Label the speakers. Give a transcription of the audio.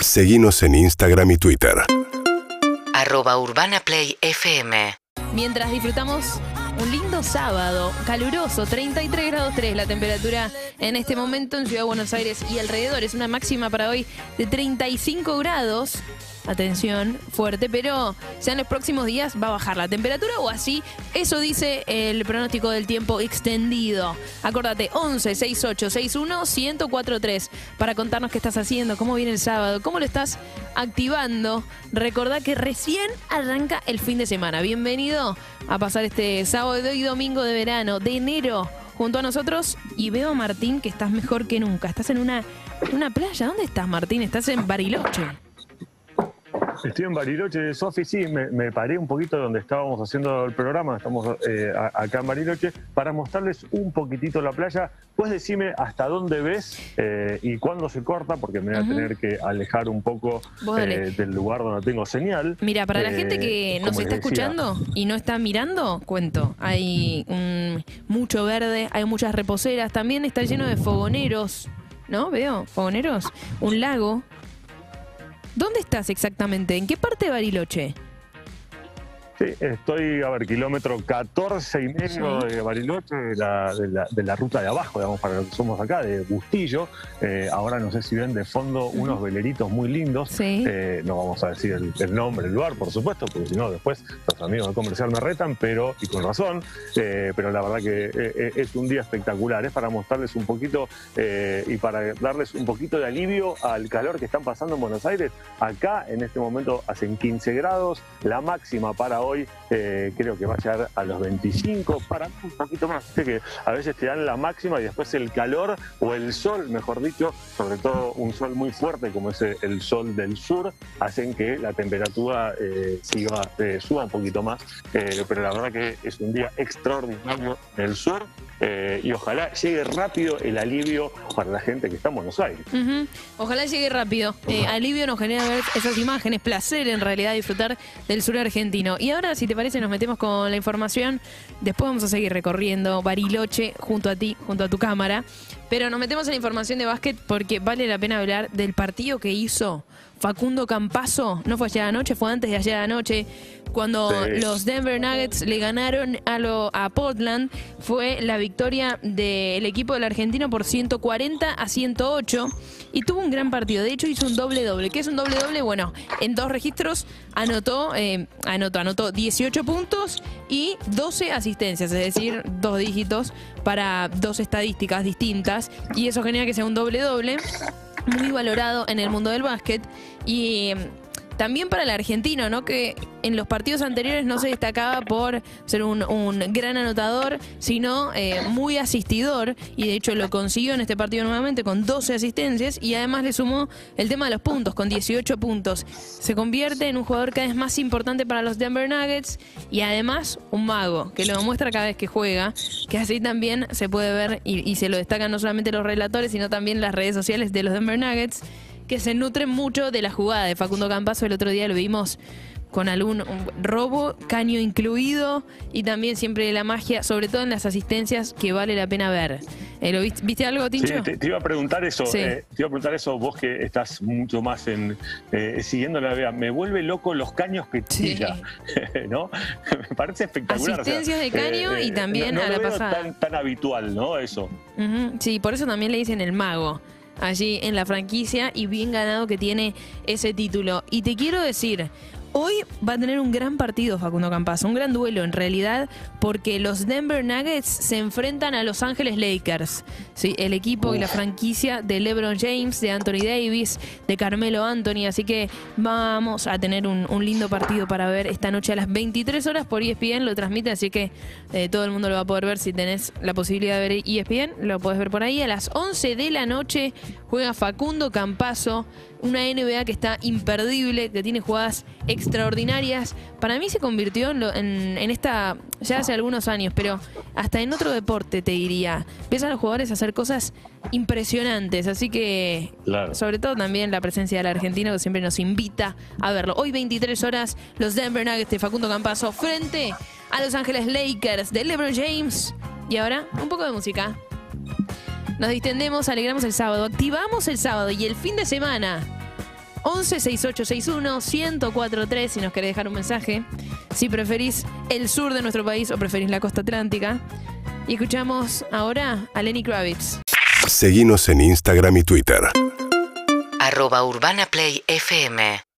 Speaker 1: Seguimos en Instagram y Twitter.
Speaker 2: Arroba Urbana Play FM.
Speaker 3: Mientras disfrutamos un lindo sábado, caluroso, 33 grados 3 la temperatura en este momento en Ciudad de Buenos Aires y alrededor. Es una máxima para hoy de 35 grados. Atención, fuerte, pero ya en los próximos días va a bajar la temperatura o así. Eso dice el pronóstico del tiempo extendido. Acordate, 11 68 61 1043 para contarnos qué estás haciendo, cómo viene el sábado, cómo lo estás activando. Recordá que recién arranca el fin de semana. Bienvenido a pasar este sábado y domingo de verano, de enero, junto a nosotros. Y veo a Martín que estás mejor que nunca. Estás en una, una playa. ¿Dónde estás, Martín? Estás en Bariloche.
Speaker 4: Estoy en Bariloche, Sofi, sí, me, me, paré un poquito donde estábamos haciendo el programa, estamos eh, acá en Bariloche, para mostrarles un poquitito la playa. Puedes decirme hasta dónde ves eh, y cuándo se corta, porque me voy a tener que alejar un poco eh, del lugar donde tengo señal.
Speaker 3: Mira, para la gente que nos está escuchando y no está mirando, cuento, hay mucho verde, hay muchas reposeras, también está lleno de fogoneros, ¿no? Veo, fogoneros, un lago ¿Dónde estás exactamente? ¿En qué parte de Bariloche?
Speaker 4: Sí, estoy, a ver, kilómetro 14 y medio de Bariloche, de la, de, la, ruta de abajo, digamos, para los que somos acá, de Bustillo. Eh, ahora no sé si ven de fondo unos veleritos muy lindos. Eh, no vamos a decir el, nombre, el lugar, por supuesto, porque si no, después los amigos del comercial me retan, pero, y con razón, eh, pero la verdad que es un día espectacular. Es para mostrarles un poquito y para darles un poquito de alivio al calor que están pasando en Buenos Aires. Acá, en este momento, hacen 15 grados, la máxima para hoy hoy eh, creo que va a llegar a los 25, para un poquito más. Que a veces te dan la máxima y después el calor o el sol, mejor dicho, sobre todo un sol muy fuerte como es el sol del sur, hacen que la temperatura eh, eh, suba un poquito más. pero la verdad que es un día extraordinario en el sur y ojalá llegue rápido el alivio para la gente que está en Buenos Aires.
Speaker 3: Ojalá llegue rápido. alivio nos genera ver esas imágenes, placer en realidad disfrutar del sur argentino. Y ahora, si te parece, nos metemos con la información. Después vamos a seguir recorriendo Bariloche junto a ti, junto a tu cámara. Pero nos metemos en la información de básquet porque vale la pena hablar del partido que hizo Facundo Campazo. No fue ayer anoche, fue antes de ayer anoche. Cuando los Denver Nuggets le ganaron a, lo, a Portland, fue la victoria del equipo del argentino por 140 a 108 y tuvo un gran partido. De hecho, hizo un doble-doble. ¿Qué es un doble-doble? Bueno, en dos registros anotó, eh, anotó, anotó 18 puntos y 12 asistencias, es decir, dos dígitos para dos estadísticas distintas. Y eso genera que sea un doble-doble muy valorado en el mundo del básquet. Y también para el argentino, ¿no? Que en los partidos anteriores no se destacaba por ser un, gran anotador, sino eh, muy asistidor. Y de hecho lo consiguió en este partido nuevamente con 12 asistencias y además le sumó el tema de los puntos, con 18 puntos. Se convierte en un jugador cada vez más importante para los Denver Nuggets y además un mago, que lo demuestra cada vez que juega, que así también se puede ver y, y se lo destacan no solamente los relatores, sino también las redes sociales de los Denver Nuggets que se nutren mucho de la jugada de Facundo Campazo. El otro día lo vimos con algún robo, caño incluido y también siempre la magia, sobre todo en las asistencias que vale la pena ver. Eh, viste, algo, Tincho?
Speaker 4: te, iba a preguntar eso, eh, te iba a preguntar eso vos que estás mucho más en eh, siguiendo la vea. Me vuelve loco los caños que tira, ¿no? Me parece espectacular.
Speaker 3: Asistencias de caño y también a la pasada.
Speaker 4: Tan, tan habitual, ¿no? Eso.
Speaker 3: Sí, por eso también le dicen el mago allí en la franquicia y bien ganado que tiene ese título. Y te quiero decir, Hoy va a tener un gran partido Facundo Campas, un gran duelo en realidad, porque los Denver Nuggets se enfrentan a Los Ángeles Lakers. ¿sí? El equipo y la franquicia de LeBron James, de Anthony Davis, de Carmelo Anthony. Así que vamos a tener un, lindo partido para ver esta noche a las 23 horas por ESPN. Lo transmite, así que eh, todo el mundo lo va a poder ver si tenés la posibilidad de ver ESPN. Lo podés ver por ahí. A las 11 de la noche juega Facundo Campazo una NBA que está imperdible, que tiene jugadas extraordinarias. Para mí se convirtió en, esta, ya hace algunos años, pero hasta en otro deporte te diría. Empiezan los jugadores a hacer cosas impresionantes, así que sobre todo también la presencia del argentino que siempre nos invita a verlo. Hoy 23 horas, los Denver Nuggets de Facundo Campazo frente a Los Ángeles Lakers de LeBron James. Y ahora, un poco de música. Nos distendemos, alegramos el sábado, activamos el sábado y el fin de semana. 11 6861 1043 si nos querés dejar un mensaje. Si preferís el sur de nuestro país o preferís la costa atlántica. Y escuchamos ahora a Lenny Kravitz.
Speaker 1: Seguinos en Instagram y Twitter.
Speaker 2: Arroba Urbana Play FM